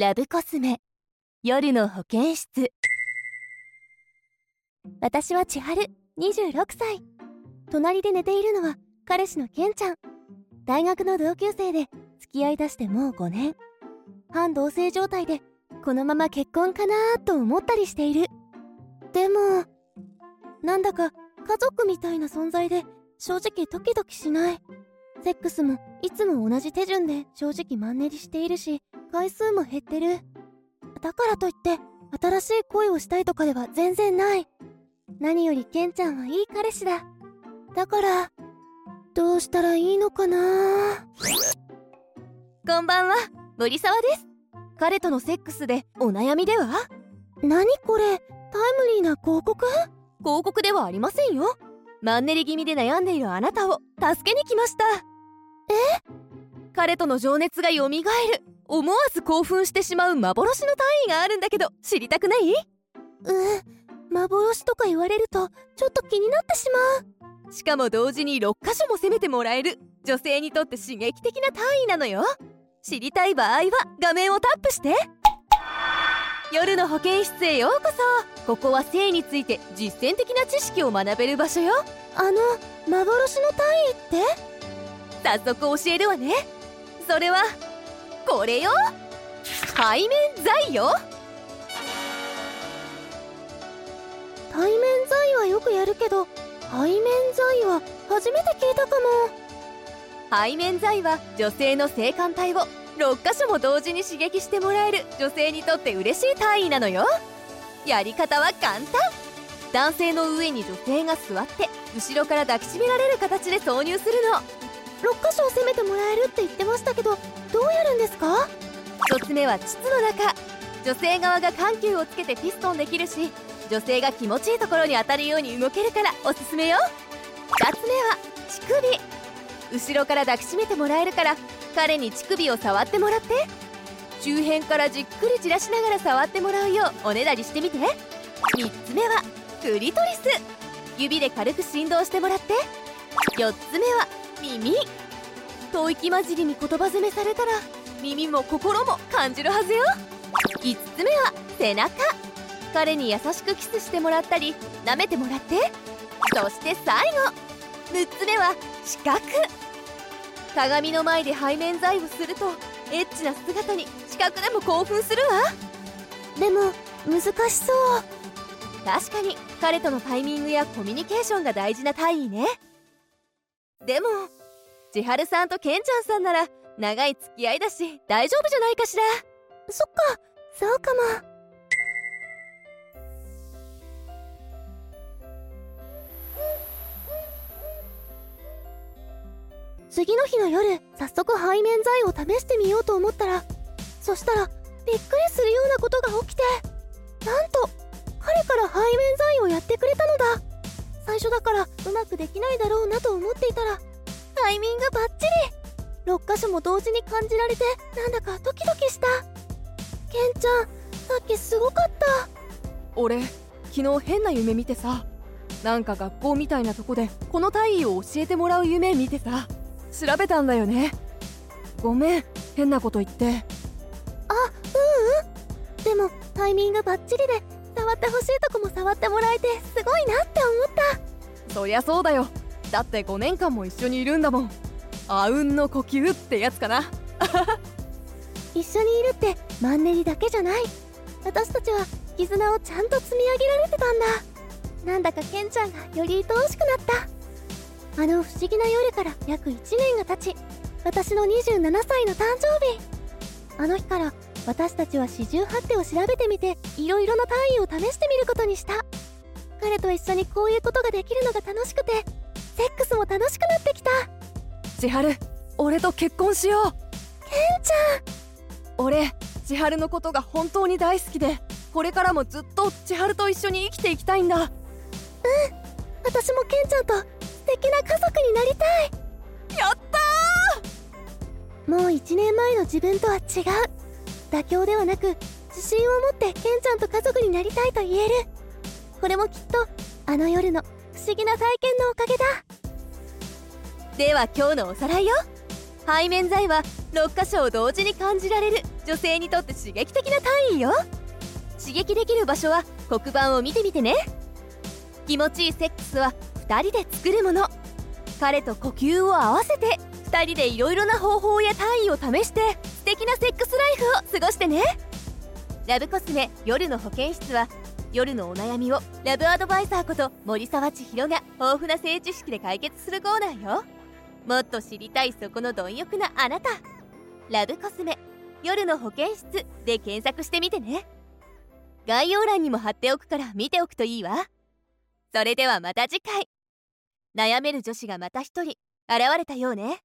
ラブコスメ。夜の保健室。私は千春26歳。隣で寝ているのは彼氏のケンちゃん。大学の同級生で付き合いだしてもう5年。半同棲状態でこのまま結婚かなと思ったりしている。でもなんだか家族みたいな存在で正直ドキドキしない。セックスもいつも同じ手順で正直マンネリしているし回数も減ってる。だからといって新しい恋をしたいとかでは全然ない。何よりケンちゃんはいい彼氏だ。だからどうしたらいいのかな。こんばんは森沢です。彼とのセックスでお悩みでは？何これタイムリーな広告？広告ではありませんよ。マンネリ気味で悩んでいるあなたを助けに来ました。え？彼との情熱がよみがえる思わず興奮してしまう幻の単位があるんだけど知りたくない？うん幻とか言われるとちょっと気になってしまう。しかも同時に6箇所も攻めてもらえる女性にとって刺激的な単位なのよ。知りたい場合は画面をタップして。夜の保健室へようこそ。ここは性について実践的な知識を学べる場所よ。あの幻の単位って？早速教えるわね。それはこれよ。背面剤よ。対面剤はよくやるけど背面剤は初めて聞いたかも。背面剤は女性の性感帯を6箇所も同時に刺激してもらえる女性にとって嬉しい単位なのよ。やり方は簡単。男性の上に女性が座って後ろから抱きしめられる形で挿入するの6箇所を攻めてもらえるって言ってましたけどどうやるんですか？1つ目は膣の中。女性側が緩急をつけてピストンできるし女性が気持ちいいところに当たるように動けるからおすすめよ。2つ目は乳首。後ろから抱きしめてもらえるから彼に乳首を触ってもらって。周辺からじっくり散らしながら触ってもらうようおねだりしてみて。3つ目はクリトリス。指で軽く振動してもらって。4つ目は耳。吐息混じりに言葉攻めされたら耳も心も感じるはずよ。5つ目は背中。彼に優しくキスしてもらったり舐めてもらって。そして最後。6つ目は視覚鏡の前で背面剤をするとエッチな姿に視覚でも興奮するわ。でも難しそう。確かに彼とのタイミングやコミュニケーションが大事な体位ねでも千春さんとケンちゃんさんなら長い付き合いだし大丈夫じゃないかしら。そっかそうかも。次の日の夜早速背面剤を試してみようと思ったらそしたらびっくりするようなことが起きてなんと彼から背面剤をやってくれたのだ。最初だからうまくできないだろうなと思っていたらタイミングバッチリ。6箇所も同時に感じられてなんだかドキドキした。ケンちゃんさっきすごかった。俺昨日変な夢見てさ。なんか学校みたいなとこでこの体位を教えてもらう夢見てさ。調べたんだよね。ごめん変なこと言って。あううん。でもタイミングバッチリで触ってほしいとこも触ってもらえてすごいなって思った。そりゃそうだよ。だって5年間も一緒にいるんだもん。あうんの呼吸ってやつかな。一緒にいるってマンネリだけじゃない。私たちは絆をちゃんと積み上げられてたんだ。なんだかケンちゃんがより愛おしくなった。あの不思議な夜から約1年が経ち私の27歳の誕生日。あの日から私たちは四十八手を調べてみていろいろな単位を試してみることにした。彼と一緒にこういうことができるのが楽しくてセックスも楽しくなってきた。千春俺と結婚しよう。ケンちゃん。俺千春のことが本当に大好きでこれからもずっと千春と一緒に生きていきたいんだ。うん。私もケンちゃんと素敵な家族になりたい。やったもう1年前の自分とは違う妥協ではなく自信を持ってケンちゃんと家族になりたいと言える。これもきっとあの夜の不思議な体験のおかげだ。では今日のおさらいよ。背面剤は6箇所を同時に感じられる女性にとって刺激的な単位よ。刺激できる場所は黒板を見てみてね。気持ちいいセックスは2人で作るもの。彼と呼吸を合わせて2人でいろいろな方法や単位を試して素敵なセックスライフを過ごしてね。ラブコスメ夜の保健室は夜のお悩みをラブアドバイザーこと森沢千尋が豊富な性知識で解決するコーナーよ。もっと知りたいそこの貪欲なあなた。ラブコスメ夜の保健室で検索してみてね。概要欄にも貼っておくから見ておくといいわ。それではまた次回。悩める女子がまた一人現れたようね。